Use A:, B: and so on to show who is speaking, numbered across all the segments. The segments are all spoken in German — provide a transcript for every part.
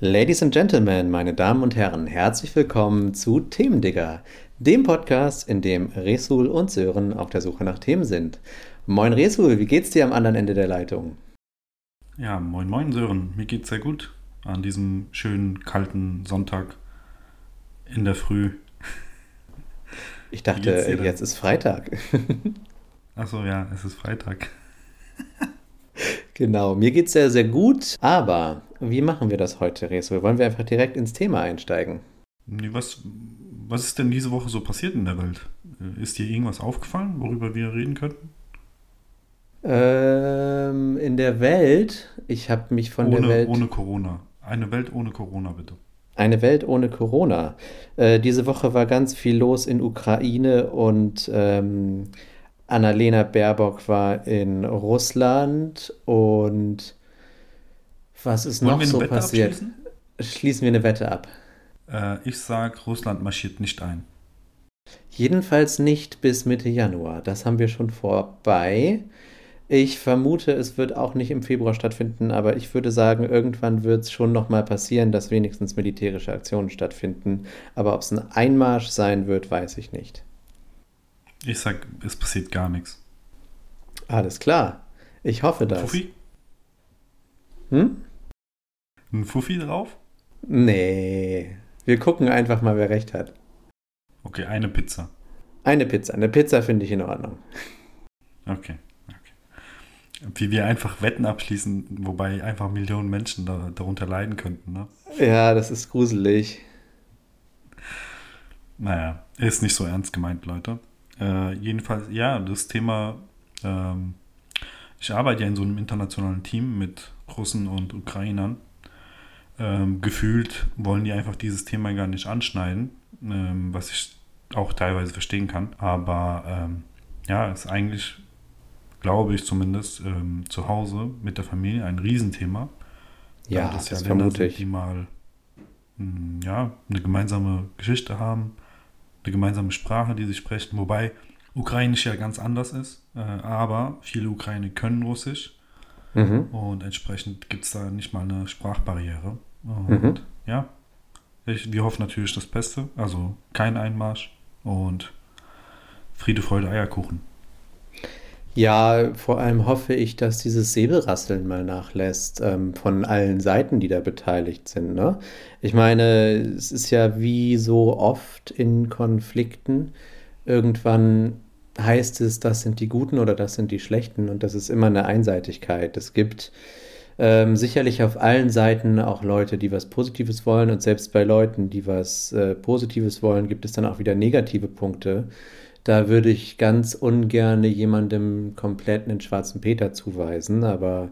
A: Ladies and Gentlemen, meine Damen und Herren, herzlich willkommen zu Themendigger, dem Podcast, in dem Resul und Sören auf der Suche nach Themen sind. Moin Resul, wie geht's dir am anderen Ende der Leitung?
B: Ja, moin moin Sören, mir geht's sehr gut an diesem schönen kalten Sonntag in der Früh.
A: Ich dachte, jetzt ist Freitag.
B: Achso, ja, es ist Freitag.
A: genau, mir geht's sehr, sehr gut. Aber wie machen wir das heute, Resul? Wollen wir einfach direkt ins Thema einsteigen?
B: Was, was ist denn diese Woche so passiert in der Welt? Äh, Ist dir irgendwas aufgefallen, worüber wir reden könnten?
A: Ähm, in der Welt, ich habe mich von der
B: ohne,
A: Welt.
B: ohne Corona. Eine Welt ohne Corona, bitte.
A: Eine Welt ohne Corona. Äh, diese Woche war ganz viel los in Ukraine und ähm, Annalena Baerbock war in Russland und was ist
B: Wollen
A: noch so passiert?
B: abschließen?
A: Schließen wir eine Wette ab.
B: Äh, ich sag, Russland marschiert nicht ein.
A: Jedenfalls nicht bis Mitte Januar. Das haben wir schon vorbei. Ich vermute, es wird auch nicht im Februar stattfinden, aber ich würde sagen, irgendwann wird es schon nochmal passieren, dass wenigstens militärische Aktionen stattfinden. Aber ob es ein Einmarsch sein wird, weiß ich nicht.
B: Ich sag, es passiert gar nichts.
A: Alles klar. Ich hoffe das.
B: Fuffi?
A: Hm?
B: Ein Fuffi drauf?
A: Nee. Wir gucken einfach mal, wer recht hat.
B: Okay, eine Pizza.
A: Eine Pizza. Eine Pizza finde ich in Ordnung.
B: Okay, okay. Wie wir einfach Wetten abschließen, wobei einfach Millionen Menschen da, darunter leiden könnten, ne?
A: Ja, das ist gruselig.
B: Naja, ist nicht so ernst gemeint, Leute. Äh, jedenfalls, ja, das Thema, ähm, ich arbeite ja in so einem internationalen Team mit Russen und Ukrainern. Ähm, gefühlt wollen die einfach dieses Thema gar nicht anschneiden, ähm, was ich auch teilweise verstehen kann. Aber ähm, ja, ist eigentlich, glaube ich zumindest, ähm, zu Hause mit der Familie ein Riesenthema.
A: Ja,
B: Da
A: das,
B: ja Länder
A: vermute
B: sind,
A: ich.
B: Die mal mh, ja, eine gemeinsame Geschichte haben, eine gemeinsame Sprache, die sie sprechen, wobei Ukrainisch ja ganz anders ist, äh, aber viele Ukrainer können Russisch
A: Mhm.
B: und entsprechend gibt es da nicht mal eine Sprachbarriere. Und
A: Mhm.
B: ja, ich, wir hoffen natürlich das Beste, also kein Einmarsch und Friede, Freude, Eierkuchen.
A: Ja, vor allem hoffe ich, dass dieses Säbelrasseln mal nachlässt ähm, von allen Seiten, die da beteiligt sind. Ne? Ich meine, es ist ja wie so oft in Konflikten, irgendwann heißt es, das sind die Guten oder das sind die Schlechten und das ist immer eine Einseitigkeit. Es gibt ähm, sicherlich auf allen Seiten auch Leute, die was Positives wollen und selbst bei Leuten, die was äh, Positives wollen, gibt es dann auch wieder negative Punkte. Da würde ich ganz ungern jemandem komplett einen schwarzen Peter zuweisen, aber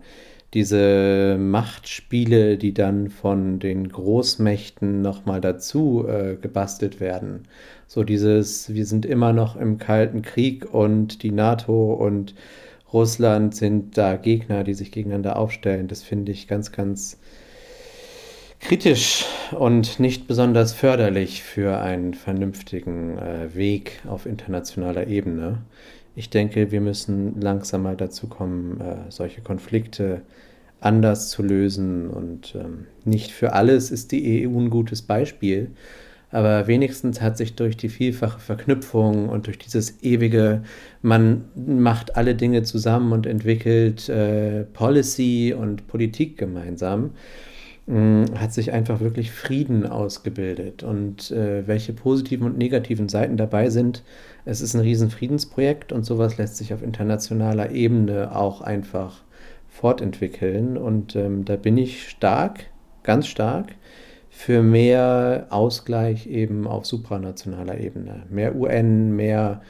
A: diese Machtspiele, die dann von den Großmächten nochmal dazu äh, gebastelt werden, so dieses, wir sind immer noch im Kalten Krieg und die NATO und Russland sind da Gegner, die sich gegeneinander aufstellen, das finde ich ganz, ganz kritisch und nicht besonders förderlich für einen vernünftigen äh, Weg auf internationaler Ebene. Ich denke, wir müssen langsam mal dazu kommen, äh, solche Konflikte anders zu lösen und ähm, nicht für alles ist die EU ein gutes Beispiel, aber wenigstens hat sich durch die vielfache Verknüpfung und durch dieses ewige, man macht alle Dinge zusammen und entwickelt äh, Policy und Politik gemeinsam, hat sich einfach wirklich Frieden ausgebildet. Und äh, welche positiven und negativen Seiten dabei sind, es ist ein riesen Friedensprojekt und sowas lässt sich auf internationaler Ebene auch einfach fortentwickeln. Und ähm, da bin ich stark, ganz stark für mehr Ausgleich eben auf supranationaler Ebene. Mehr UN, mehr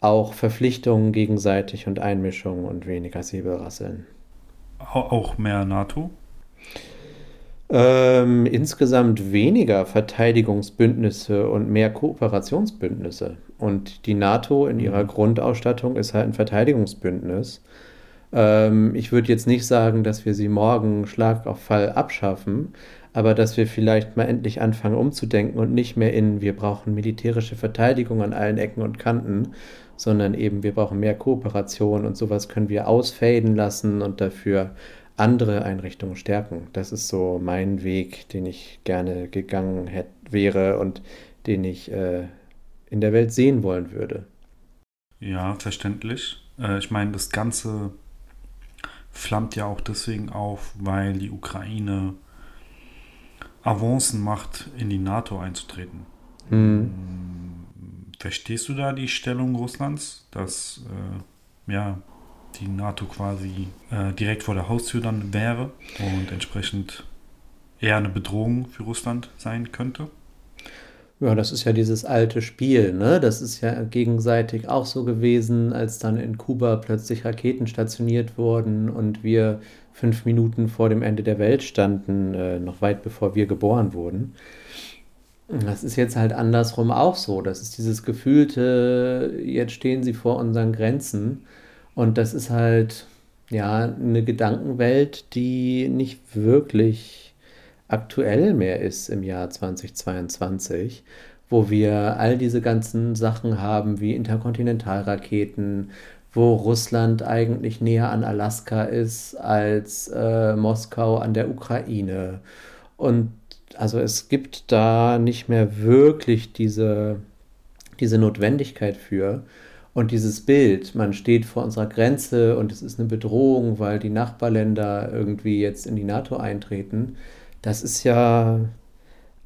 A: auch Verpflichtungen gegenseitig und Einmischung und weniger Säbelrasseln.
B: Au- Auch mehr NATO.
A: Ähm, insgesamt weniger Verteidigungsbündnisse und mehr Kooperationsbündnisse. Und die NATO in ihrer Grundausstattung ist halt ein Verteidigungsbündnis. Ähm, ich würde jetzt nicht sagen, dass wir sie morgen Schlag auf Fall abschaffen, aber dass wir vielleicht mal endlich anfangen umzudenken und nicht mehr in, wir brauchen militärische Verteidigung an allen Ecken und Kanten, sondern eben wir brauchen mehr Kooperation und sowas können wir ausfaden lassen und dafür andere Einrichtungen stärken. Das ist so mein Weg, den ich gerne gegangen hätte, wäre und den ich äh, in der Welt sehen wollen würde.
B: Ja, verständlich. Äh, ich meine, das Ganze flammt ja auch deswegen auf, weil die Ukraine Avancen macht, in die NATO einzutreten.
A: Hm.
B: Verstehst du da die Stellung Russlands, dass äh, ja, die NATO quasi äh, direkt vor der Haustür dann wäre und entsprechend eher eine Bedrohung für Russland sein könnte?
A: Ja, das ist ja dieses alte Spiel, ne? Das ist ja gegenseitig auch so gewesen, als dann in Kuba plötzlich Raketen stationiert wurden und wir fünf Minuten vor dem Ende der Welt standen, äh, noch weit bevor wir geboren wurden. Das ist jetzt halt andersrum auch so. Das ist dieses gefühlte, jetzt stehen sie vor unseren Grenzen. Und das ist halt, ja, eine Gedankenwelt, die nicht wirklich aktuell mehr ist im Jahr 2022, wo wir all diese ganzen Sachen haben wie Interkontinentalraketen, wo Russland eigentlich näher an Alaska ist als äh, Moskau an der Ukraine. Und also es gibt da nicht mehr wirklich diese, diese Notwendigkeit für. Und dieses Bild, man steht vor unserer Grenze und es ist eine Bedrohung, weil die Nachbarländer irgendwie jetzt in die NATO eintreten, das ist ja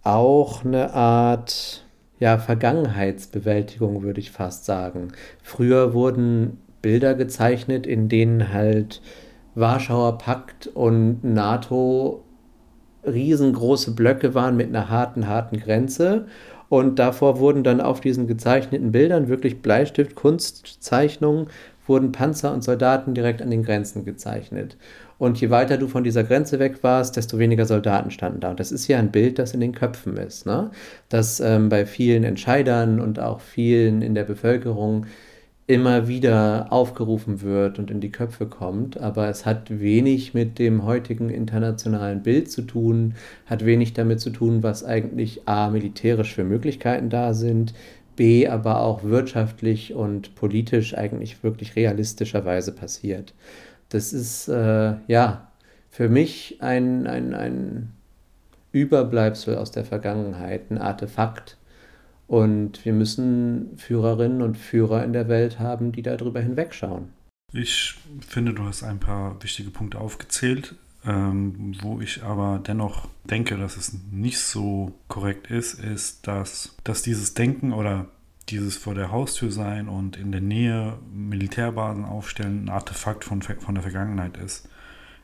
A: auch eine Art ja, Vergangenheitsbewältigung, würde ich fast sagen. Früher wurden Bilder gezeichnet, in denen halt Warschauer Pakt und NATO riesengroße Blöcke waren mit einer harten, harten Grenze. Und davor wurden dann auf diesen gezeichneten Bildern wirklich Bleistift-Kunstzeichnungen, wurden Panzer und Soldaten direkt an den Grenzen gezeichnet. Und je weiter du von dieser Grenze weg warst, desto weniger Soldaten standen da. Und das ist ja ein Bild, das in den Köpfen ist, ne? das ähm, bei vielen Entscheidern und auch vielen in der Bevölkerung immer wieder aufgerufen wird und in die Köpfe kommt. Aber es hat wenig mit dem heutigen internationalen Bild zu tun, hat wenig damit zu tun, was eigentlich a militärisch für Möglichkeiten da sind, b aber auch wirtschaftlich und politisch eigentlich wirklich realistischerweise passiert das ist äh, ja für mich ein, ein, ein Überbleibsel aus der Vergangenheit, ein Artefakt. Und wir müssen Führerinnen und Führer in der Welt haben, die darüber hinwegschauen.
B: Ich finde, du hast ein paar wichtige Punkte aufgezählt, ähm, wo ich aber dennoch denke, dass es nicht so korrekt ist, ist, dass, dass dieses Denken oder dieses vor der Haustür sein und in der Nähe Militärbasen aufstellen ein Artefakt von, von der Vergangenheit ist.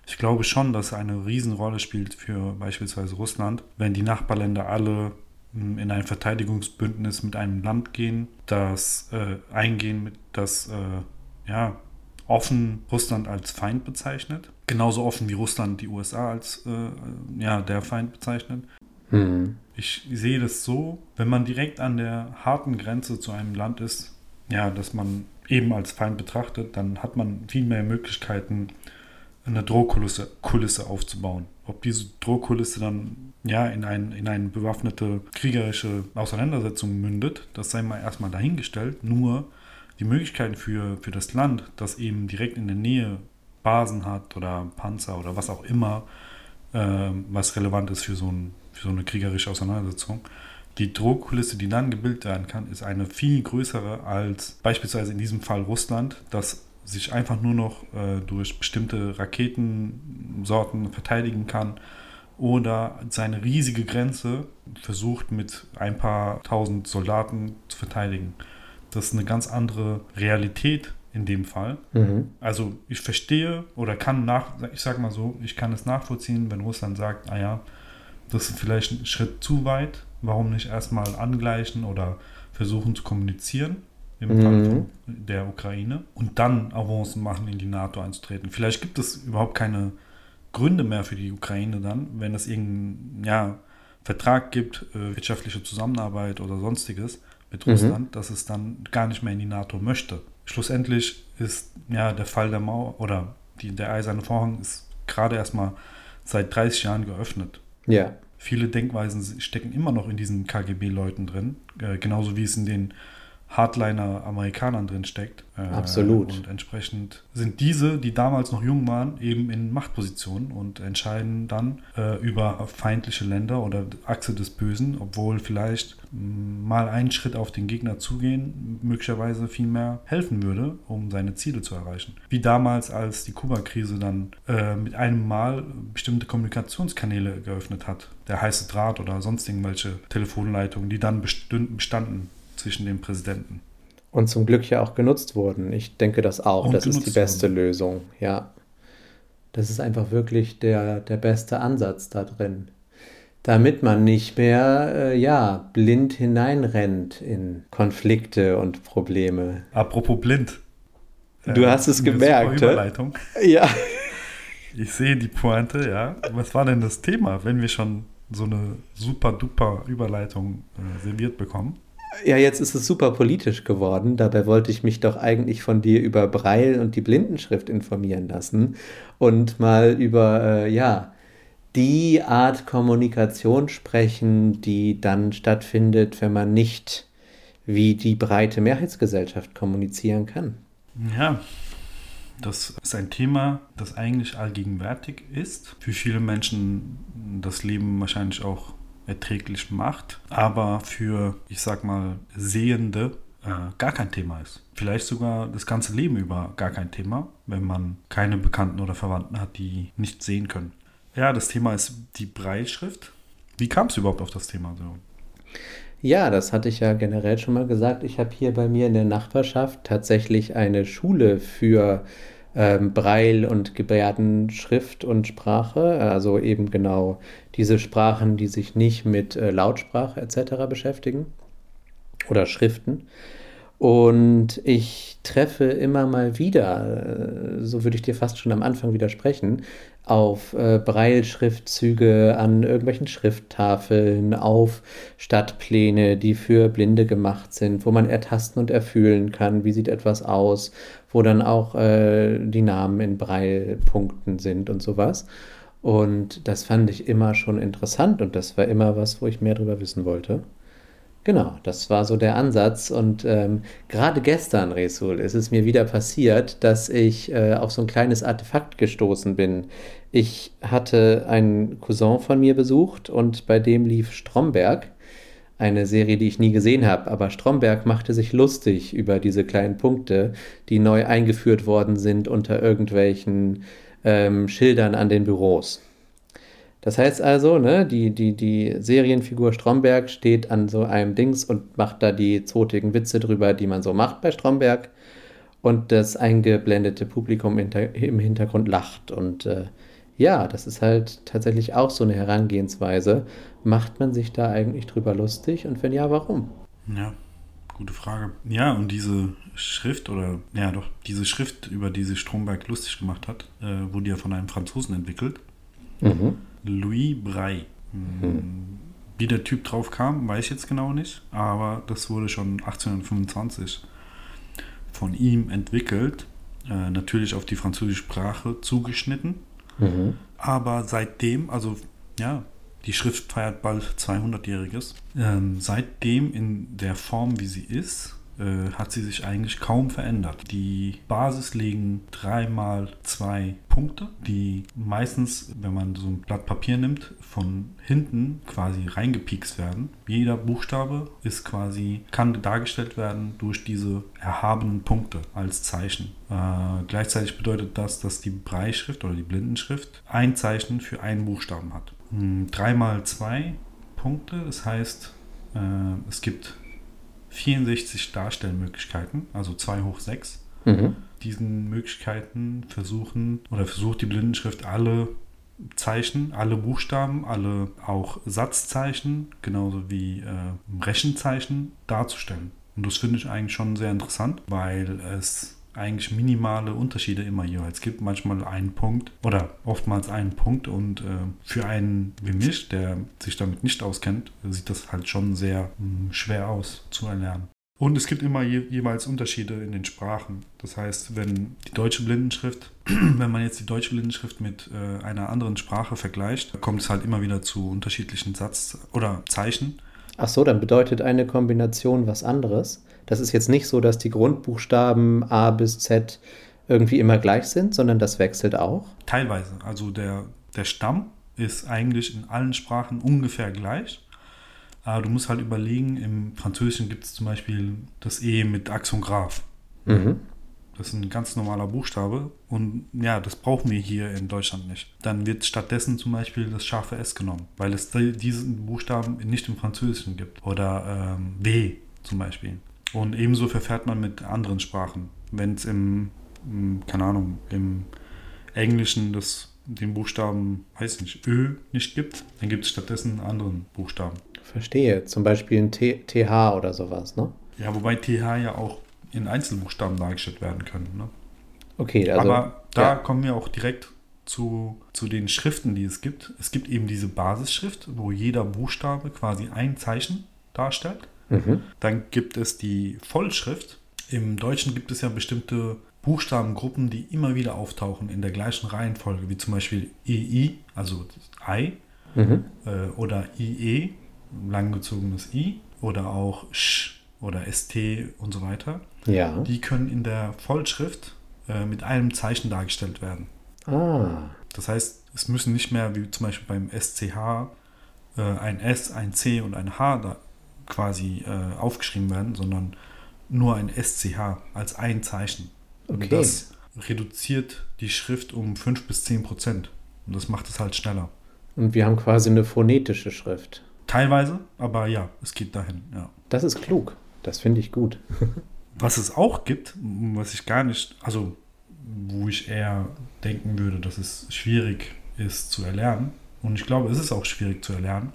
B: Ich glaube schon, dass eine Riesenrolle spielt für beispielsweise Russland, wenn die Nachbarländer alle in ein Verteidigungsbündnis mit einem Land gehen, das äh, eingehen, mit, das äh, ja, offen Russland als Feind bezeichnet. Genauso offen wie Russland die USA als äh, ja, der Feind bezeichnet.
A: Hm.
B: Ich sehe das so, wenn man direkt an der harten Grenze zu einem Land ist, ja, dass man eben als Feind betrachtet, dann hat man viel mehr Möglichkeiten, eine Drohkulisse Kulisse aufzubauen. Ob diese Drohkulisse dann ja in, ein, in eine bewaffnete kriegerische Auseinandersetzung mündet, das sei mal erstmal dahingestellt. Nur die Möglichkeiten für, für das Land, das eben direkt in der Nähe Basen hat oder Panzer oder was auch immer, äh, was relevant ist für so ein für so eine kriegerische Auseinandersetzung. Die Drohkulisse, die dann gebildet werden kann, ist eine viel größere als beispielsweise in diesem Fall Russland, das sich einfach nur noch äh, durch bestimmte Raketensorten verteidigen kann oder seine riesige Grenze versucht mit ein paar tausend Soldaten zu verteidigen. Das ist eine ganz andere Realität in dem Fall.
A: Mhm.
B: Also ich verstehe oder kann nach, ich sage mal so, ich kann es nachvollziehen, wenn Russland sagt, ah ja, das ist vielleicht ein Schritt zu weit. Warum nicht erstmal angleichen oder versuchen zu kommunizieren im
A: Mhm.
B: Fall der Ukraine und dann Avancen machen, in die NATO einzutreten. Vielleicht gibt es überhaupt keine Gründe mehr für die Ukraine dann, wenn es irgendeinen ja, Vertrag gibt, äh, wirtschaftliche Zusammenarbeit oder sonstiges mit
A: Mhm.
B: Russland, dass es dann gar nicht mehr in die NATO möchte. Schlussendlich ist ja der Fall der Mauer oder die, der eiserne Vorhang ist gerade erstmal seit 30 Jahren geöffnet.
A: Ja.
B: viele Denkweisen stecken immer noch in diesen KGB-Leuten drin, äh, genauso wie es in den Hardliner-Amerikanern drin steckt. Äh,
A: Absolut.
B: Und entsprechend sind diese, die damals noch jung waren, eben in Machtpositionen und entscheiden dann äh, über feindliche Länder oder Achse des Bösen, obwohl vielleicht mh, mal einen Schritt auf den Gegner zugehen möglicherweise viel mehr helfen würde, um seine Ziele zu erreichen. Wie damals, als die Kuba-Krise dann äh, mit einem Mal bestimmte Kommunikationskanäle geöffnet hat, der heiße Draht oder sonst irgendwelche Telefonleitungen, die dann bestünden, bestanden zwischen den Präsidenten.
A: Und zum Glück ja auch genutzt wurden. Ich denke das auch.
B: Und
A: das ist die beste
B: wurden.
A: Lösung. Ja. Das ist einfach wirklich der, der beste Ansatz da drin. Damit man nicht mehr, äh, ja, blind hineinrennt in Konflikte und Probleme.
B: Apropos blind.
A: Du hast es
B: eine
A: gemerkt?
B: Überleitung.
A: Ja.
B: Ich sehe die Pointe, ja. Was war denn das Thema, wenn wir schon so eine super duper Überleitung äh, serviert bekommen?
A: Ja, jetzt ist es super politisch geworden. Dabei wollte ich mich doch eigentlich von dir über Braille und die Blindenschrift informieren lassen und mal über, äh, ja, die Art Kommunikation sprechen, die dann stattfindet, wenn man nicht wie die breite Mehrheitsgesellschaft kommunizieren kann.
B: Ja, das ist ein Thema, das eigentlich allgegenwärtig ist. Für viele Menschen das Leben wahrscheinlich auch erträglich macht, aber für, ich sag mal, Sehende äh, gar kein Thema ist. Vielleicht sogar das ganze Leben über gar kein Thema, wenn man keine Bekannten oder Verwandten hat, die nicht sehen können. Ja, das Thema ist die Breitschrift. Wie kam es überhaupt auf das Thema? So?
A: Ja, das hatte ich ja generell schon mal gesagt. Ich habe hier bei mir in der Nachbarschaft tatsächlich eine Schule für ähm, Braille und Gebärdenschrift und Sprache, also eben genau diese Sprachen, die sich nicht mit äh, Lautsprache etc. beschäftigen oder Schriften. Und ich treffe immer mal wieder, äh, so würde ich dir fast schon am Anfang widersprechen, auf äh, Braille-Schriftzüge an irgendwelchen Schrifttafeln, auf Stadtpläne, die für Blinde gemacht sind, wo man ertasten und erfühlen kann, wie sieht etwas aus, wo dann auch äh, die Namen in Braille-Punkten sind und sowas. Und das fand ich immer schon interessant und das war immer was, wo ich mehr darüber wissen wollte. Genau, das war so der Ansatz. Und ähm, gerade gestern, Resul, ist es mir wieder passiert, dass ich äh, auf so ein kleines Artefakt gestoßen bin. Ich hatte einen Cousin von mir besucht und bei dem lief Stromberg, eine Serie, die ich nie gesehen habe. Aber Stromberg machte sich lustig über diese kleinen Punkte, die neu eingeführt worden sind unter irgendwelchen ähm, Schildern an den Büros. Das heißt also, ne, die, die, die Serienfigur Stromberg steht an so einem Dings und macht da die zotigen Witze drüber, die man so macht bei Stromberg. Und das eingeblendete Publikum im Hintergrund lacht. Und äh, ja, das ist halt tatsächlich auch so eine Herangehensweise. Macht man sich da eigentlich drüber lustig? Und wenn ja, warum?
B: Ja, gute Frage. Ja, und diese Schrift oder, ja doch, diese Schrift, über die sich Stromberg lustig gemacht hat, äh, wurde ja von einem Franzosen entwickelt.
A: Mhm.
B: Louis Braille.
A: Hm.
B: Wie der Typ drauf kam, weiß ich jetzt genau nicht, aber das wurde schon 1825 von ihm entwickelt. Äh, natürlich auf die französische Sprache zugeschnitten.
A: Mhm.
B: Aber seitdem, also ja, die Schrift feiert bald 200-jähriges. Ähm, seitdem in der Form, wie sie ist, äh, hat sie sich eigentlich kaum verändert. Die Basis legen dreimal zwei Punkte, die meistens, wenn man so ein Blatt Papier nimmt, von hinten quasi reingepiekst werden. Jeder Buchstabe ist quasi, kann dargestellt werden durch diese erhabenen Punkte als Zeichen. Äh, gleichzeitig bedeutet das, dass die Breitschrift oder die Blindenschrift ein Zeichen für einen Buchstaben hat. Hm, Dreimal zwei Punkte, das heißt, äh, es gibt 64 Darstellmöglichkeiten, also 2 hoch 6.
A: Mhm.
B: Diesen Möglichkeiten versuchen oder versucht die Blindenschrift alle Zeichen, alle Buchstaben, alle auch Satzzeichen, genauso wie äh, Rechenzeichen darzustellen. Und das finde ich eigentlich schon sehr interessant, weil es eigentlich minimale Unterschiede immer jeweils gibt. Manchmal einen Punkt oder oftmals einen Punkt und äh, für einen wie mich, der sich damit nicht auskennt, sieht das halt schon sehr mh, schwer aus zu erlernen. Und es gibt immer je, jeweils Unterschiede in den Sprachen. Das heißt, wenn die deutsche Blindenschrift, wenn man jetzt die deutsche Blindenschrift mit äh, einer anderen Sprache vergleicht, kommt es halt immer wieder zu unterschiedlichen Satz- oder Zeichen.
A: Ach so, dann bedeutet eine Kombination was anderes. Das ist jetzt nicht so, dass die Grundbuchstaben A bis Z irgendwie immer gleich sind, sondern das wechselt auch.
B: Teilweise. Also der, der Stamm ist eigentlich in allen Sprachen ungefähr gleich. Aber du musst halt überlegen, im Französischen gibt es zum Beispiel das E mit Aktion Graf.
A: Mhm.
B: Das ist ein ganz normaler Buchstabe und ja, das brauchen wir hier in Deutschland nicht. Dann wird stattdessen zum Beispiel das scharfe S genommen, weil es die- diesen Buchstaben nicht im Französischen gibt. Oder ähm, W zum Beispiel. Und ebenso verfährt man mit anderen Sprachen. Wenn es im, im, keine Ahnung, im Englischen das, den Buchstaben, weiß nicht, Ö nicht gibt, dann gibt es stattdessen einen anderen Buchstaben.
A: Verstehe. Zum Beispiel ein T TH oder sowas, ne?
B: Ja, wobei TH ja auch in Einzelbuchstaben dargestellt werden können. Ne?
A: Okay, also.
B: Aber da
A: ja.
B: kommen wir auch direkt zu, zu den Schriften, die es gibt. Es gibt eben diese Basisschrift, wo jeder Buchstabe quasi ein Zeichen darstellt.
A: Mhm.
B: Dann gibt es die Vollschrift. Im Deutschen gibt es ja bestimmte Buchstabengruppen, die immer wieder auftauchen in der gleichen Reihenfolge, wie zum Beispiel EI, also Ei,
A: Mhm.
B: äh, oder IE, langgezogenes I, oder auch Sch oder ST und so weiter.
A: Ja.
B: Die können in der Vollschrift äh, mit einem Zeichen dargestellt werden.
A: Ah.
B: Das heißt, es müssen nicht mehr wie zum Beispiel beim SCH äh, ein S, ein C und ein H da quasi äh, aufgeschrieben werden, sondern nur ein SCH als ein Zeichen.
A: Okay.
B: Und das reduziert die Schrift um 5 bis 10 Prozent. Und das macht es halt schneller.
A: Und wir haben quasi eine phonetische Schrift.
B: Teilweise, aber ja, es geht dahin, ja.
A: Das ist klug. Das finde ich gut.
B: Was es auch gibt, was ich gar nicht, also wo ich eher denken würde, dass es schwierig ist zu erlernen, und ich glaube, es ist auch schwierig zu erlernen,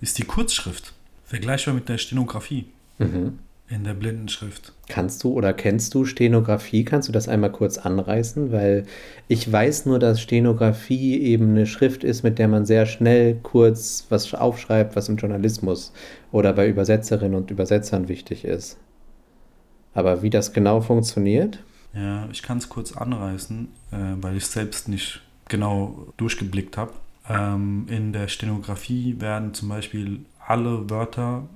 B: ist die Kurzschrift. Vergleichbar mit der Stenografie
A: Mhm.
B: in der Blindenschrift.
A: Kannst du oder kennst du Stenografie? Kannst du das einmal kurz anreißen? Weil ich weiß nur, dass Stenografie eben eine Schrift ist, mit der man sehr schnell kurz was aufschreibt, was im Journalismus oder bei Übersetzerinnen und Übersetzern wichtig ist. Aber wie das genau funktioniert?
B: Ja, ich kann es kurz anreißen, äh, weil ich selbst nicht genau durchgeblickt habe. Ähm, in der Stenografie werden zum Beispiel alle Wörter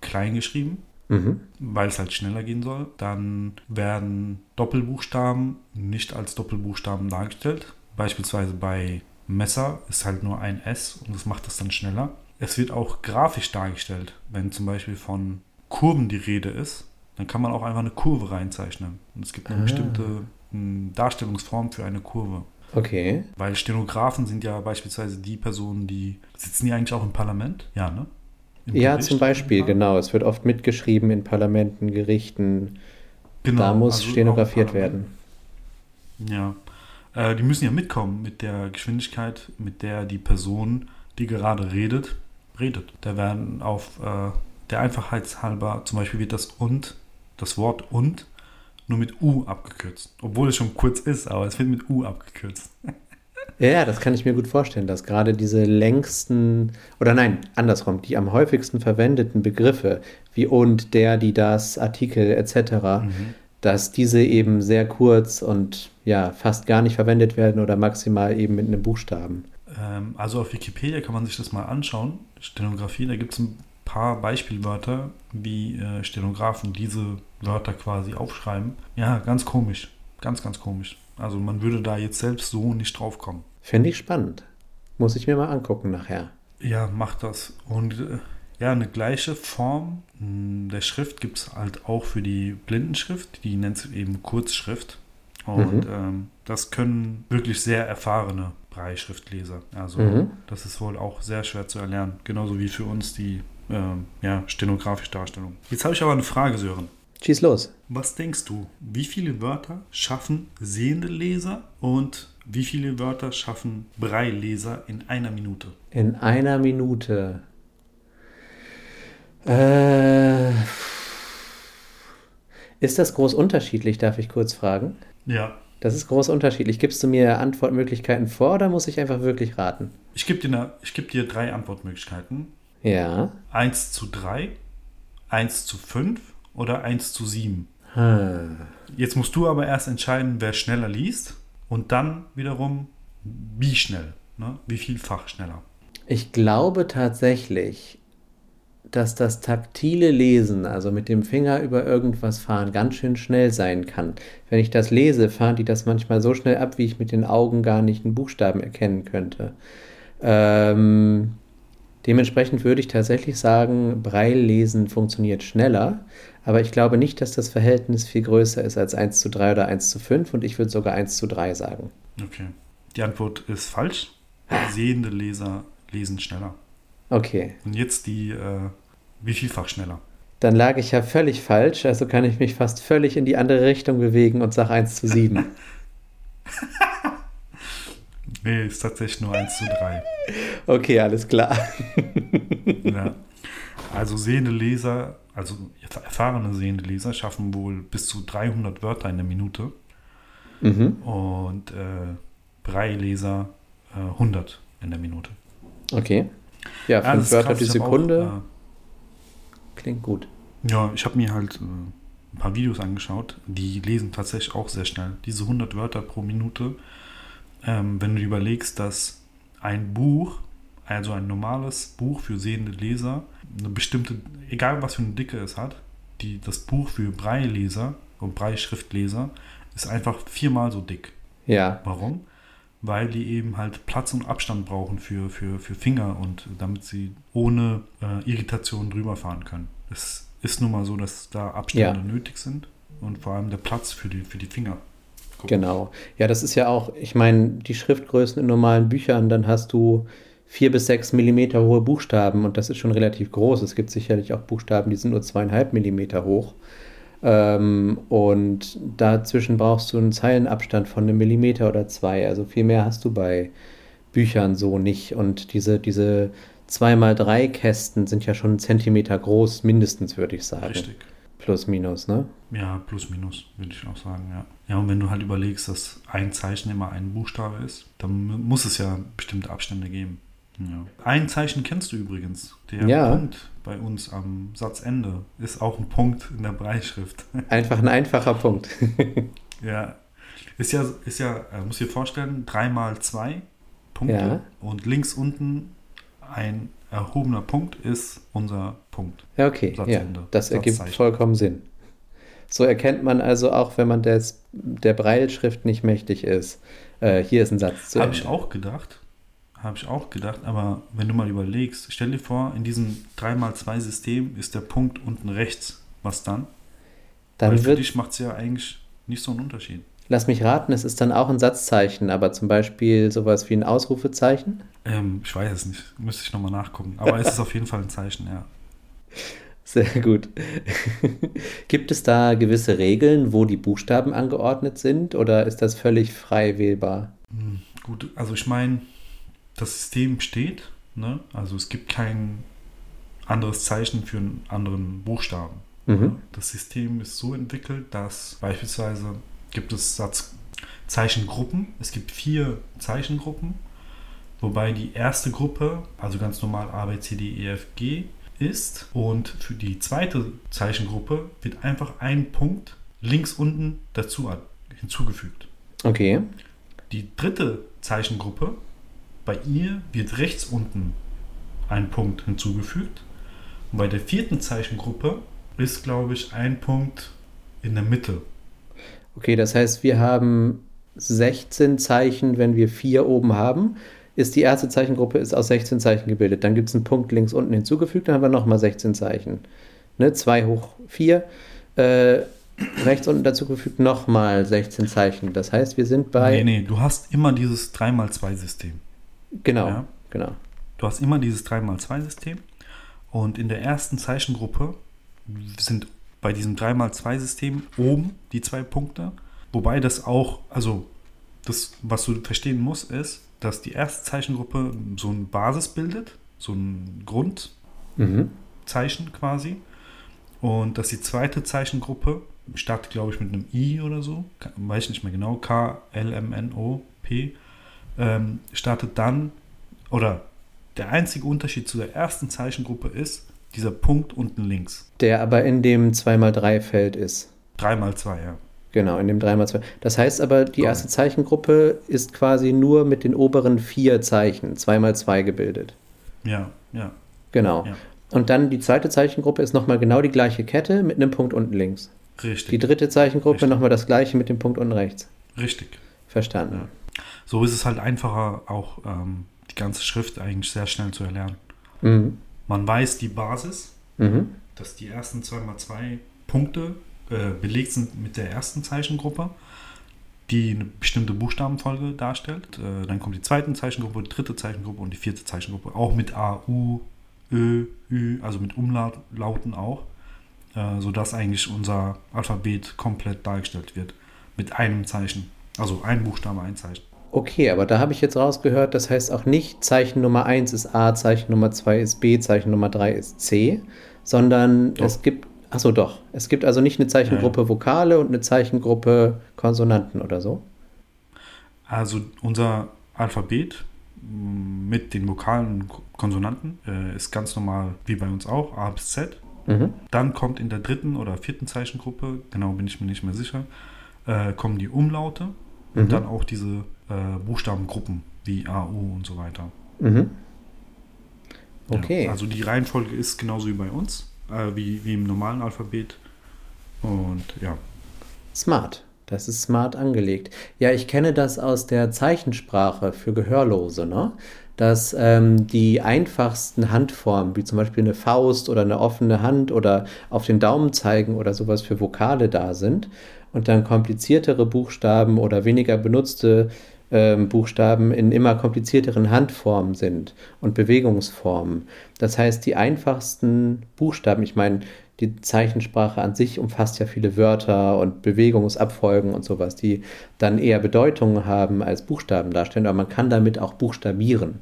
B: klein geschrieben.
A: Mhm.
B: weil es halt schneller gehen soll. Dann werden Doppelbuchstaben nicht als Doppelbuchstaben dargestellt. Beispielsweise bei Messer ist halt nur ein S und das macht das dann schneller. Es wird auch grafisch dargestellt. Wenn zum Beispiel von Kurven die Rede ist, dann kann man auch einfach eine Kurve reinzeichnen. Und es gibt eine
A: Ah.
B: bestimmte mh, Darstellungsform für eine Kurve.
A: Okay.
B: Weil Stenografen sind ja beispielsweise die Personen, die sitzen die eigentlich auch im Parlament? Ja, ne?
A: Ja,
B: Gericht
A: zum Beispiel, genau. Es wird oft mitgeschrieben in Parlamenten, Gerichten.
B: Genau,
A: da muss
B: also
A: stenografiert
B: Parlament.
A: werden.
B: Ja. Äh, die müssen ja mitkommen mit der Geschwindigkeit, mit der die Person, die gerade redet, redet. Da werden auf äh, der Einfachheitshalber, zum Beispiel wird das und, das Wort und, nur mit U abgekürzt. Obwohl es schon kurz ist, aber es wird mit U abgekürzt.
A: Ja, das kann ich mir gut vorstellen, dass gerade diese längsten, oder nein, andersrum, die am häufigsten verwendeten Begriffe, wie und, der, die, das, Artikel etc.,
B: Mhm.
A: dass diese eben sehr kurz und ja, fast gar nicht verwendet werden oder maximal eben mit einem Buchstaben.
B: Ähm, also auf Wikipedia kann man sich das mal anschauen. Stenografie, da gibt es ein paar Beispielwörter, wie äh, Stenografen diese Wörter quasi aufschreiben. Ja, ganz komisch. Ganz, ganz komisch. Also man würde da jetzt selbst so nicht drauf kommen.
A: Finde ich spannend. Muss ich mir mal angucken nachher.
B: Ja, macht das. Und äh, ja, eine gleiche Form mh, der Schrift gibt es halt auch für die Blindenschrift. Die nennt sich eben Kurzschrift. Und
A: Mhm.
B: ähm, das können wirklich sehr erfahrene Brailleschriftleser. Also
A: Mhm.
B: das ist wohl auch sehr schwer zu erlernen. Genauso wie für uns die ähm, ja, stenografische Darstellung. Jetzt habe ich aber eine Frage, Sören.
A: Schieß los.
B: Was denkst du, wie viele Wörter schaffen sehende Leser und wie viele Wörter schaffen Brailleser in einer Minute?
A: In einer Minute. Äh, ist das groß unterschiedlich, darf ich kurz fragen?
B: Ja,
A: Das ist groß unterschiedlich. Gibst du mir Antwortmöglichkeiten vor oder muss ich einfach wirklich raten?
B: ich gebe dir, eine- ich geb dir drei Antwortmöglichkeiten.
A: Ja.
B: 1 zu 3, 1 zu 5 oder 1 zu 7.
A: Hm.
B: Jetzt musst du aber erst entscheiden, wer schneller liest und dann wiederum wie schnell, ne? wie vielfach schneller.
A: Ich glaube tatsächlich, dass das taktile Lesen, also mit dem Finger über irgendwas fahren, ganz schön schnell sein kann. Wenn ich das lese, fahren die das manchmal so schnell ab, wie ich mit den Augen gar nicht einen Buchstaben erkennen könnte. Ähm, dementsprechend würde ich tatsächlich sagen, Braille-Lesen funktioniert schneller, aber ich glaube nicht, dass das Verhältnis viel größer ist als 1 zu 3 oder 1 zu 5 und ich würde sogar 1 zu 3 sagen.
B: Okay. Die Antwort ist falsch. Sehende Leser lesen schneller.
A: Okay,
B: Und jetzt die, äh, wie vielfach schneller?
A: dann lag ich ja völlig falsch, also kann ich mich fast völlig in die andere Richtung bewegen und sage 1 zu 7.
B: Nee, ist tatsächlich nur 1 zu 3.
A: Okay, alles klar.
B: Ja. Also sehende Leser, also erfahrene sehende Leser schaffen wohl bis zu 300 Wörter in der Minute
A: Mhm.
B: und äh, Braille-Leser äh, 100 in der Minute.
A: Okay. Ja,
B: Ja,
A: fünf
B: das ist
A: Wörter
B: krass.
A: die Sekunde
B: Auch,
A: klingt gut.
B: äh, ja, ich habe mir halt äh, ein paar Videos angeschaut, die lesen tatsächlich auch sehr schnell. Diese 100 Wörter pro Minute, ähm, wenn du überlegst, dass ein Buch, also ein normales Buch für sehende Leser, eine bestimmte, egal was für eine Dicke es hat, die, das Buch für Braille-Leser und Braille-Schriftleser ist einfach viermal so dick.
A: Ja,
B: Warum? Weil die eben halt Platz und Abstand brauchen für, für, für Finger und damit sie ohne äh, Irritation drüber fahren können. Es ist nun mal so, dass da Abstände
A: Ja.
B: nötig sind und vor allem der Platz für die, für die Finger.
A: Genau. Ja, das ist ja auch, ich meine, die Schriftgrößen in normalen Büchern, dann hast du vier bis sechs Millimeter hohe Buchstaben und das ist schon relativ groß. Es gibt sicherlich auch Buchstaben, die sind nur zweieinhalb Millimeter hoch. Ähm, und dazwischen brauchst du einen Zeilenabstand von einem Millimeter oder zwei. Also viel mehr hast du bei Büchern so nicht. Und diese, diese 2x3 Kästen sind ja schon einen Zentimeter groß, mindestens, würde ich sagen.
B: Richtig.
A: Plus, minus, ne?
B: Ja, plus minus, würde ich auch sagen, ja. Ja, und wenn du halt überlegst, dass ein Zeichen immer ein Buchstabe ist, dann mu- muss es ja bestimmte Abstände geben. Ja. Ein Zeichen kennst du übrigens. Der
A: Ja.
B: Punkt bei uns am Satzende ist auch ein Punkt in der Breitschrift.
A: Einfach ein einfacher Punkt.
B: Ja, ist ja, ist ja, äh, muss dir vorstellen, 3 mal 2 Punkte
A: Ja.
B: und links unten ein erhobener Punkt ist unser Punkt.
A: Ja, okay, ja, das ergibt vollkommen Sinn. So erkennt man also auch, wenn man des, der Breilschrift nicht mächtig ist. Äh, hier ist ein Satz zu
B: Habe ich auch gedacht. Habe ich auch gedacht, aber wenn du mal überlegst, stell dir vor, in diesem 3x2-System ist der Punkt unten rechts. Was dann? Weil
A: Dann
B: für
A: wird,
B: dich macht es ja eigentlich nicht so einen Unterschied.
A: lass mich raten, es ist dann auch ein Satzzeichen, aber zum Beispiel sowas wie ein Ausrufezeichen.
B: Ähm, ich weiß es nicht, müsste ich nochmal nachgucken. Aber es ist auf jeden Fall ein Zeichen, ja.
A: Sehr gut. Gibt es da gewisse Regeln, wo die Buchstaben angeordnet sind oder ist das völlig frei wählbar?
B: Hm, Gut, also ich meine, das System steht, ne? Also es gibt kein anderes Zeichen für einen anderen Buchstaben.
A: Mhm.
B: Das System ist so entwickelt, dass beispielsweise gibt es Satzzeichengruppen. Es gibt vier Zeichengruppen, wobei die erste Gruppe, also ganz normal A, B, C, D, E, F, G ist. Und für die zweite Zeichengruppe wird einfach ein Punkt links unten dazu hinzugefügt.
A: Okay.
B: Die dritte Zeichengruppe, bei ihr wird rechts unten ein Punkt hinzugefügt. Und bei der vierten Zeichengruppe ist, glaube ich, ein Punkt in der Mitte.
A: Okay, das heißt, wir haben 16 Zeichen, wenn wir vier oben haben. Ist die erste Zeichengruppe ist aus 16 Zeichen gebildet. Dann gibt es einen Punkt links unten hinzugefügt, dann haben wir nochmal 16 Zeichen. Ne, 2 hoch 4. Äh, rechts unten dazugefügt nochmal 16 Zeichen. Das heißt, wir sind bei.
B: nee, nee, du hast immer dieses 3x2-System.
A: Genau,
B: Ja.
A: genau.
B: Du hast immer dieses 3x2-System. Und in der ersten Zeichengruppe sind bei diesem 3x2-System oben die zwei Punkte. Wobei das auch, also das, was du verstehen musst, ist, dass die erste Zeichengruppe so eine Basis bildet, so ein Grundzeichen
A: Mhm.
B: quasi. Und dass die zweite Zeichengruppe startet, glaube ich, mit einem I oder so, weiß ich nicht mehr genau, K, L, M, N, O, P, ähm, startet dann, oder der einzige Unterschied zu der ersten Zeichengruppe ist, Dieser Punkt unten links.
A: Der aber in dem 2x3-Feld ist.
B: 3x2, ja.
A: Genau, in dem 3x2. Das heißt aber, die erste Zeichengruppe ist quasi nur mit den oberen vier Zeichen, 2x2 gebildet.
B: Ja, ja.
A: Genau.
B: Ja.
A: Und dann die zweite Zeichengruppe ist nochmal genau die gleiche Kette mit einem Punkt unten links.
B: Richtig.
A: Die dritte Zeichengruppe nochmal das gleiche mit dem Punkt unten rechts.
B: Richtig.
A: Verstanden.
B: So ist es halt einfacher, auch ähm, die ganze Schrift eigentlich sehr schnell zu erlernen.
A: Mhm.
B: Man weiß die Basis,
A: Mhm.
B: dass die ersten 2x2 Punkte äh, belegt sind mit der ersten Zeichengruppe, die eine bestimmte Buchstabenfolge darstellt. Äh, dann kommt die zweite Zeichengruppe, die dritte Zeichengruppe und die vierte Zeichengruppe. Auch mit A, U, Ö, Ü, also mit Umlauten auch, äh, sodass eigentlich unser Alphabet komplett dargestellt wird. Mit einem Zeichen. Also ein Buchstabe, ein Zeichen.
A: Okay, aber da habe ich jetzt rausgehört, das heißt auch nicht, Zeichen Nummer 1 ist A, Zeichen Nummer 2 ist B, Zeichen Nummer 3 ist C, sondern
B: Doch.
A: es gibt, achso doch, es gibt also nicht eine Zeichengruppe Vokale und eine Zeichengruppe Konsonanten oder so.
B: Also unser Alphabet mit den vokalen Ko- Konsonanten äh, ist ganz normal wie bei uns auch, A bis Z.
A: Mhm.
B: Dann kommt in der dritten oder vierten Zeichengruppe, genau bin ich mir nicht mehr sicher, äh, kommen die Umlaute
A: Mhm.
B: und dann auch diese äh, Buchstabengruppen wie A, U und so weiter.
A: Mhm.
B: Ja,
A: Okay.
B: also die Reihenfolge ist genauso wie bei uns, äh, wie, wie im normalen Alphabet. Und ja,
A: Smart. Das ist smart angelegt. Ja, ich kenne das aus der Zeichensprache für Gehörlose, ne? Dass ähm, die einfachsten Handformen, wie zum Beispiel eine Faust oder eine offene Hand oder auf den Daumen zeigen oder sowas für Vokale da sind und dann kompliziertere Buchstaben oder weniger benutzte ähm, Buchstaben in immer komplizierteren Handformen sind und Bewegungsformen. Das heißt, die einfachsten Buchstaben, ich meine, die Zeichensprache an sich umfasst ja viele Wörter und Bewegungsabfolgen und sowas, die dann eher Bedeutungen haben als Buchstaben darstellen, aber man kann damit auch buchstabieren.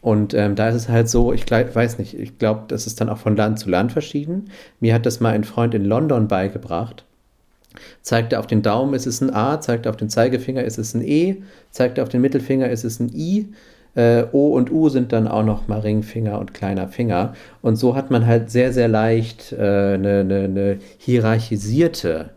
A: Und ähm, da ist es halt so, ich glaub, weiß nicht, ich glaube, das ist dann auch von Land zu Land verschieden. Mir hat das mal ein Freund in London beigebracht. Zeigt er auf den Daumen, ist es ein A, zeigt er auf den Zeigefinger, ist es ein E, zeigt er auf den Mittelfinger, ist es ein I. Äh, o und U sind dann auch noch mal Ringfinger und kleiner Finger. Und so hat man halt sehr, sehr leicht äh, eine, eine, eine hierarchisierte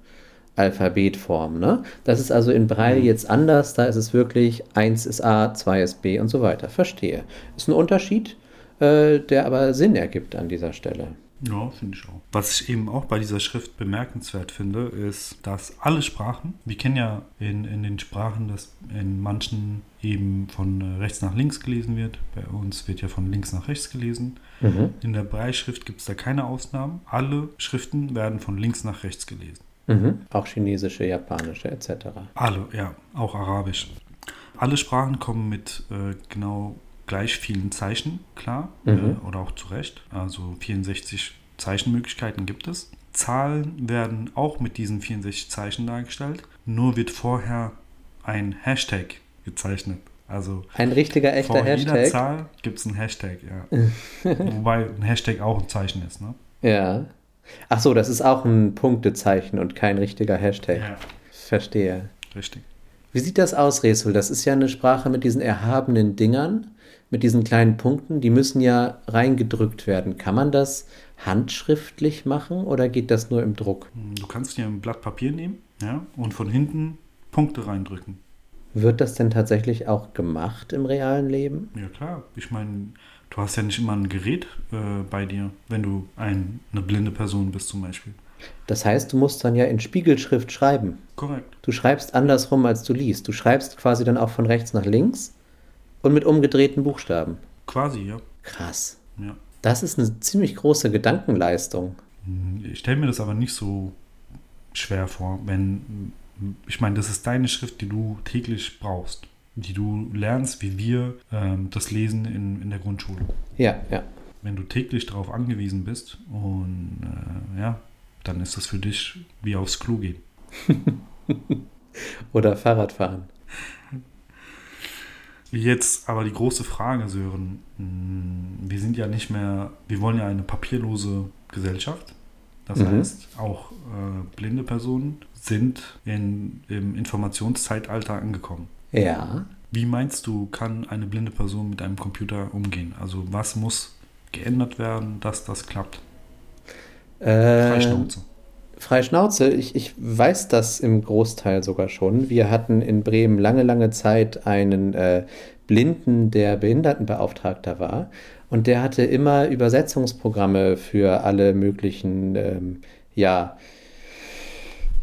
A: Alphabetform. Ne? Das ist also in Braille jetzt anders. Da ist es wirklich 1 ist A, 2 ist B und so weiter. Verstehe. Ist ein Unterschied, äh, der aber Sinn ergibt an dieser Stelle.
B: Ja, finde ich auch. Was ich eben auch bei dieser Schrift bemerkenswert finde, ist, dass alle Sprachen, wir kennen ja in, in den Sprachen, dass in manchen eben von äh, rechts nach links gelesen wird. Bei uns wird ja von links nach rechts gelesen.
A: Mhm.
B: In der Brailleschrift gibt es da keine Ausnahmen. Alle Schriften werden von links nach rechts gelesen.
A: Mhm. Auch chinesische, japanische etc.
B: Alle, ja, auch Arabisch. Alle Sprachen kommen mit äh, genau gleich vielen Zeichen klar
A: Mhm.
B: äh, oder auch zurecht. Also 64 Zeichenmöglichkeiten gibt es. Zahlen werden auch mit diesen 64 Zeichen dargestellt, nur wird vorher ein Hashtag gezeichnet. Also
A: Ein richtiger, echter
B: vor jeder
A: Hashtag.
B: Zahl gibt es ein Hashtag, ja. Wobei ein Hashtag auch ein Zeichen ist, ne?
A: Ja. Ach so, das ist auch ein Punktezeichen und kein richtiger Hashtag.
B: Ja,
A: Verstehe.
B: richtig.
A: Wie sieht das aus, Resul? Das ist ja eine Sprache mit diesen erhabenen Dingern, mit diesen kleinen Punkten, die müssen ja reingedrückt werden. Kann man das handschriftlich machen oder geht das nur im Druck?
B: Du kannst dir ein Blatt Papier nehmen, ja, und von hinten Punkte reindrücken.
A: Wird das denn tatsächlich auch gemacht im realen Leben?
B: Ja klar, ich meine, du hast ja nicht immer ein Gerät äh, bei dir, wenn du ein, eine blinde Person bist zum Beispiel.
A: Das heißt, du musst dann ja in Spiegelschrift schreiben.
B: Korrekt.
A: Du schreibst andersrum, als du liest. Du schreibst quasi dann auch von rechts nach links und mit umgedrehten Buchstaben.
B: Quasi, ja.
A: Krass.
B: ja.
A: Das ist eine ziemlich große Gedankenleistung.
B: Ich stelle mir das aber nicht so schwer vor, wenn, ich meine, das ist deine Schrift, die du täglich brauchst, die du lernst, wie wir ähm, das lesen in, in der Grundschule.
A: Ja, ja.
B: Wenn du täglich darauf angewiesen bist und äh, ja, dann ist das für dich wie aufs Klo gehen.
A: Oder Fahrradfahren.
B: Jetzt aber die große Frage, Sören. Hm, Wir sind ja nicht mehr, wir wollen ja eine papierlose Gesellschaft. Das
A: Mhm.
B: heißt, auch äh, blinde Personen sind in, im Informationszeitalter angekommen.
A: Ja.
B: Wie meinst du, kann eine blinde Person mit einem Computer umgehen? Also was muss geändert werden, dass das klappt?
A: Äh,
B: Freischnauze.
A: Freie Schnauze, ich, ich weiß das im Großteil sogar schon. Wir hatten in Bremen lange, lange Zeit einen äh, Blinden, der Behindertenbeauftragter war. Und der hatte immer Übersetzungsprogramme für alle möglichen, ähm, ja,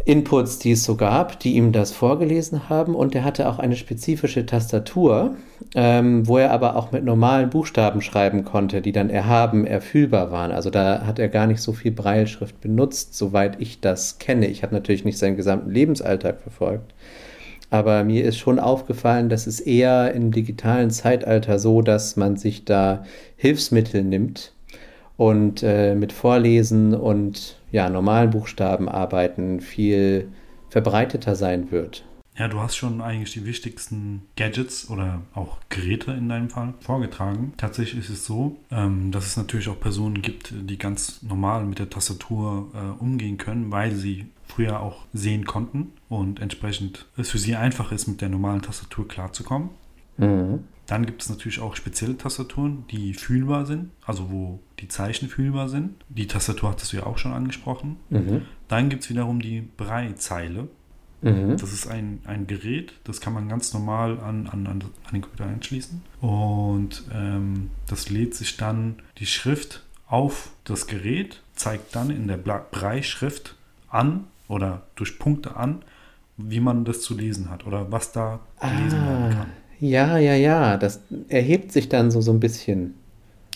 A: Inputs, die es so gab, die ihm das vorgelesen haben. Und er hatte auch eine spezifische Tastatur, ähm, wo er aber auch mit normalen Buchstaben schreiben konnte, die dann erhaben, erfühlbar waren. Also da hat er gar nicht so viel Breilschrift benutzt, soweit ich das kenne. Ich habe natürlich nicht seinen gesamten Lebensalltag verfolgt. Aber mir ist schon aufgefallen, dass es eher im digitalen Zeitalter so, dass man sich da Hilfsmittel nimmt und äh, mit Vorlesen und ja, normalen Buchstaben arbeiten viel verbreiteter sein wird.
B: Ja, du hast schon eigentlich die wichtigsten Gadgets oder auch Geräte in deinem Fall vorgetragen. Tatsächlich ist es so, ähm, dass es natürlich auch Personen gibt, die ganz normal mit der Tastatur äh, umgehen können, weil sie früher auch sehen konnten und entsprechend es für sie einfach ist, mit der normalen Tastatur klarzukommen.
A: Mhm.
B: Dann gibt es natürlich auch spezielle Tastaturen, die fühlbar sind, also wo die Zeichen fühlbar sind. Die Tastatur hattest du ja auch schon angesprochen.
A: Mhm.
B: Dann gibt es wiederum die Breizeile.
A: Mhm.
B: Das ist ein, ein Gerät, das kann man ganz normal an, an, an den Computer anschließen. Und ähm, das lädt sich dann die Schrift auf das Gerät, zeigt dann in der Breischrift an oder durch Punkte an, wie man das zu lesen hat oder was da gelesen werden
A: Ah,
B: kann.
A: Ja, ja, ja. Das erhebt sich dann so, so ein bisschen.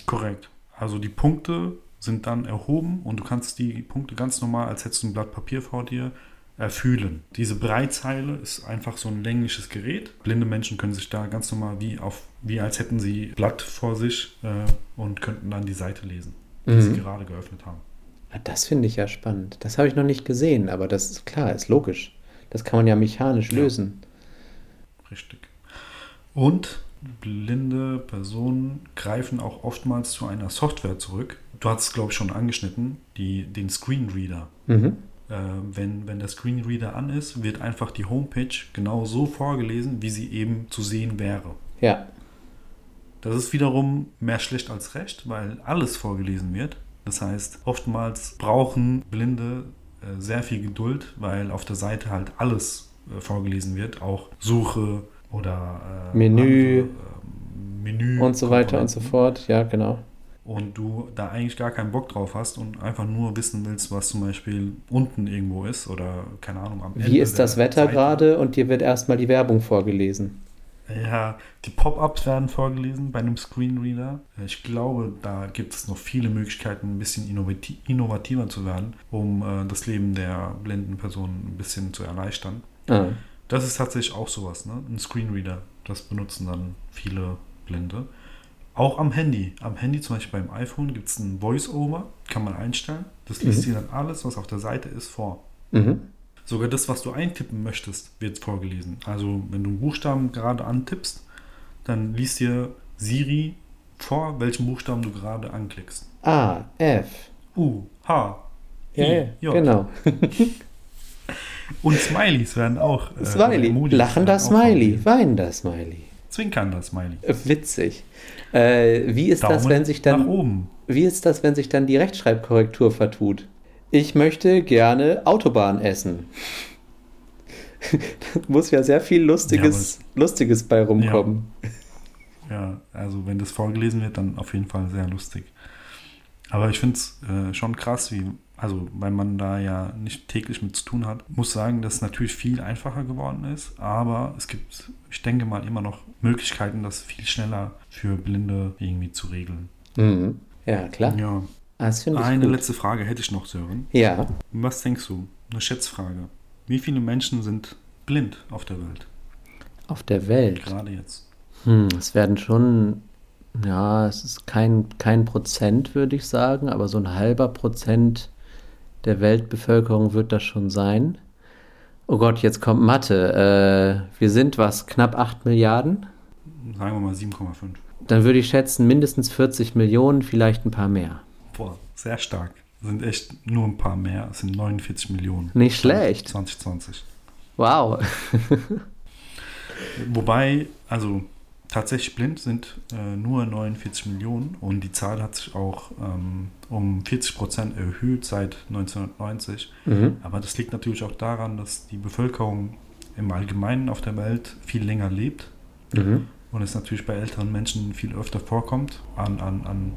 B: Korrekt. Also die Punkte sind dann erhoben und du kannst die Punkte ganz normal, als hättest du ein Blatt Papier vor dir, erfühlen. Diese Breitzeile ist einfach so ein längliches Gerät. Blinde Menschen können sich da ganz normal wie auf, wie als hätten sie Blatt vor sich äh, und könnten dann die Seite lesen, die sie
A: Mhm.
B: gerade geöffnet haben.
A: Ah, Das finde ich ja spannend. Das habe ich noch nicht gesehen, aber das ist klar, ist logisch. Das kann man ja mechanisch
B: Ja.
A: lösen.
B: Richtig. Und blinde Personen greifen auch oftmals zu einer Software zurück. Du hast es, glaube ich, schon angeschnitten, die, den Screenreader.
A: Mhm.
B: Äh, wenn, wenn der Screenreader an ist, wird einfach die Homepage genau so vorgelesen, wie sie eben zu sehen wäre.
A: Ja.
B: Das ist wiederum mehr schlecht als recht, weil alles vorgelesen wird. Das heißt, oftmals brauchen Blinde äh, sehr viel Geduld, weil auf der Seite halt alles äh, vorgelesen wird, auch Suche oder äh,
A: Menü.
B: andere, äh, Menü
A: Und so weiter und so fort. Ja, genau.
B: Und du da eigentlich gar keinen Bock drauf hast und einfach nur wissen willst, was zum Beispiel unten irgendwo ist oder keine Ahnung am
A: Wie
B: Ende
A: ist das Wetter
B: Seite.
A: gerade? Und dir wird erstmal die Werbung vorgelesen.
B: Ja, die Pop-ups werden vorgelesen bei einem Screenreader. Ich glaube, da gibt es noch viele Möglichkeiten, ein bisschen innovati innovativer zu werden, um äh, das Leben der blinden Personen ein bisschen zu erleichtern.
A: Ah.
B: Das ist tatsächlich auch sowas, ne? Ein Screenreader. Das benutzen dann viele Blinde. Auch am Handy. Am Handy, zum Beispiel beim iPhone, gibt es ein Voice-Over, kann man einstellen. Das liest
A: Mhm.
B: dir dann alles, was auf der Seite ist, vor.
A: Mhm.
B: Sogar das, was du eintippen möchtest, wird vorgelesen. Also, wenn du einen Buchstaben gerade antippst, dann liest dir Siri vor, welchen Buchstaben du gerade anklickst.
A: A, F.
B: U, H, I,
A: Ja, ja,
B: J.
A: genau.
B: Und Smileys werden auch. äh,
A: Smiley. Lachender Smiley. Weinender Smiley.
B: Zwinkernder Smiley.
A: Äh, Witzig. Äh, wie ist das,
B: Daumen
A: wenn sich dann. Wie ist das, wenn sich dann die Rechtschreibkorrektur vertut? Ich möchte gerne Autobahn essen. da muss ja sehr viel Lustiges, Lustiges bei rumkommen.
B: Ja, also wenn das vorgelesen wird, dann auf jeden Fall sehr lustig. Aber ich finde es äh, schon krass, wie, also weil man da ja nicht täglich mit zu tun hat, muss sagen, dass es natürlich viel einfacher geworden ist, aber es gibt, ich denke mal, immer noch Möglichkeiten, das viel schneller für Blinde irgendwie zu regeln.
A: Mhm. Ja, klar.
B: Ja.
A: Ah,
B: Eine
A: gut.
B: letzte Frage hätte ich noch, Sören.
A: Ja,
B: Was denkst du? Eine Schätzfrage. Wie viele Menschen sind blind auf der Welt?
A: auf der Welt.
B: Gerade jetzt.
A: Hm, es werden schon, ja, es ist kein, kein Prozent, würde ich sagen, aber so ein halber Prozent der Weltbevölkerung wird das schon sein. Oh Gott, jetzt kommt Mathe. Äh, wir sind was, knapp 8 Milliarden?
B: Sagen wir mal 7,5.
A: Dann würde ich schätzen, mindestens 40 Millionen, vielleicht ein paar mehr.
B: Boah, sehr stark. Sind echt nur ein paar mehr. Es sind 49 Millionen.
A: Nicht schlecht.
B: 2020.
A: Wow.
B: Wobei, also tatsächlich blind sind äh, nur 49 Millionen und die Zahl hat sich auch ähm, um 40 Prozent erhöht seit 1990.
A: Mhm.
B: Aber das liegt natürlich auch daran, dass die Bevölkerung im Allgemeinen auf der Welt viel länger lebt
A: Mhm.
B: und es natürlich bei älteren Menschen viel öfter vorkommt, an, an, an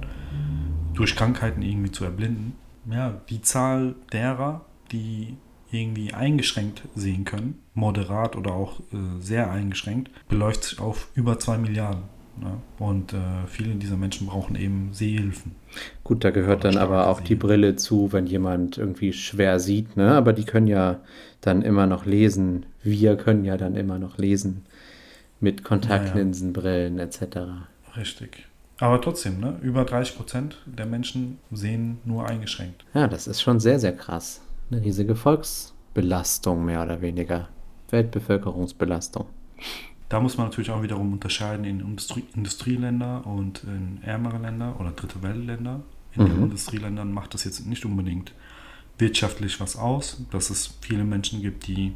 B: durch Krankheiten irgendwie zu erblinden. Ja, die Zahl derer, die irgendwie eingeschränkt sehen können, moderat oder auch äh, sehr eingeschränkt, beläuft sich auf über 2 Milliarden. Ne? Und äh, viele dieser Menschen brauchen eben Sehhilfen.
A: Gut, da gehört dann aber auch die Brille zu, wenn jemand irgendwie schwer sieht, ne? Aber die können ja dann immer noch lesen. Wir können ja dann immer noch lesen. Mit Kontaktlinsen, Brillen etc.
B: Richtig. Aber trotzdem, ne? über 30 Prozent der Menschen sehen nur eingeschränkt.
A: Ja, das ist schon sehr, sehr krass. Ne? Diese Gefolgsbelastung mehr oder weniger. Weltbevölkerungsbelastung.
B: Da muss man natürlich auch wiederum unterscheiden in Industrie Industrieländer und in ärmere Länder oder dritte Weltländer. In den
A: Mhm.
B: Industrieländern macht das jetzt nicht unbedingt wirtschaftlich was aus, dass es viele Menschen gibt, die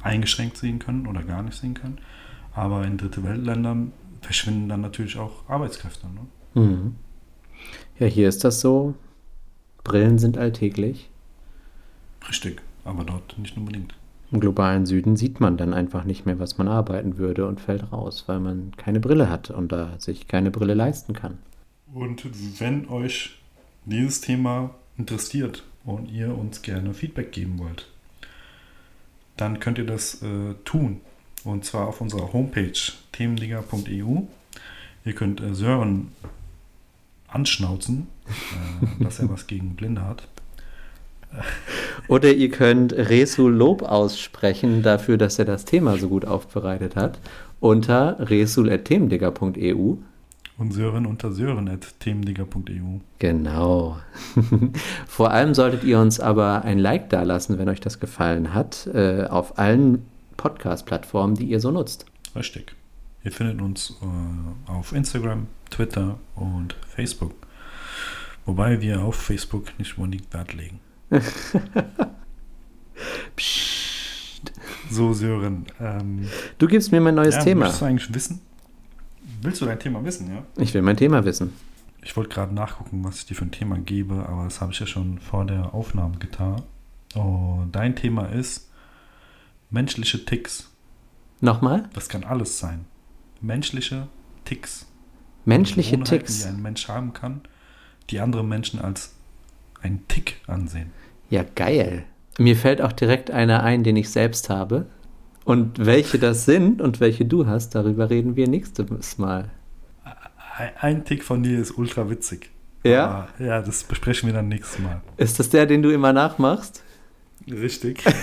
B: eingeschränkt sehen können oder gar nicht sehen können. Aber in dritte Weltländern verschwinden dann natürlich auch Arbeitskräfte. Ne?
A: Mhm. Ja, hier ist das so. Brillen sind alltäglich.
B: Richtig, aber dort nicht unbedingt.
A: Im globalen Süden sieht man dann einfach nicht mehr, was man arbeiten würde und fällt raus, weil man keine Brille hat und da sich keine Brille leisten kann.
B: Und wenn euch dieses Thema interessiert und ihr uns gerne Feedback geben wollt, dann könnt ihr das äh, tun. Und zwar auf unserer Homepage themenliga.eu. Ihr könnt äh, Sören anschnauzen, äh, dass er was gegen Blinde hat.
A: Oder ihr könnt Resu Lob aussprechen dafür, dass er das Thema so gut aufbereitet hat, unter resul.themendigger.eu.
B: Und Sören unter sören.themenliga.eu.
A: Genau. Vor allem solltet ihr uns aber ein Like dalassen, wenn euch das gefallen hat, äh, auf allen Podcast-Plattformen, die ihr so nutzt.
B: Richtig. Ihr findet uns äh, auf Instagram, Twitter und Facebook. Wobei wir auf Facebook nicht unbedingt Wert legen.
A: Psst.
B: So, Sören. Ähm,
A: Du gibst mir mein neues
B: ja,
A: Thema.
B: Willst du eigentlich wissen? Willst du dein Thema wissen, ja?
A: Ich will mein Thema wissen.
B: Ich wollte gerade nachgucken, was ich dir für ein Thema gebe, aber das habe ich ja schon vor der Aufnahme getan. Und dein Thema ist menschliche Ticks.
A: Nochmal?
B: Das kann alles sein. Menschliche Ticks.
A: Menschliche Ticks.
B: Die ein Mensch haben kann, die andere Menschen als ein Tick ansehen.
A: Ja, geil. Mir fällt auch direkt einer ein, den ich selbst habe. Und welche das sind und welche du hast, darüber reden wir nächstes Mal.
B: Ein- Tick von dir ist ultra witzig.
A: Ja?
B: Aber, ja, das besprechen wir dann nächstes Mal.
A: Ist das der, den du immer nachmachst?
B: Richtig.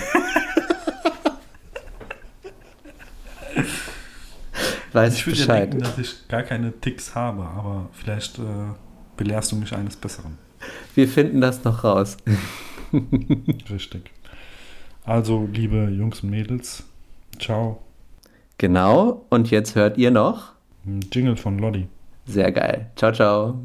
A: Weiß
B: Ich
A: ich
B: würde ja
A: Bescheid.
B: denken, dass ich gar keine Ticks habe, aber vielleicht äh, belehrst du mich eines Besseren.
A: Wir finden das noch raus.
B: Richtig. Also, liebe Jungs und Mädels, ciao.
A: Genau. Und jetzt hört ihr noch.
B: Ein Jingle von Lolli.
A: Sehr geil. Ciao, ciao.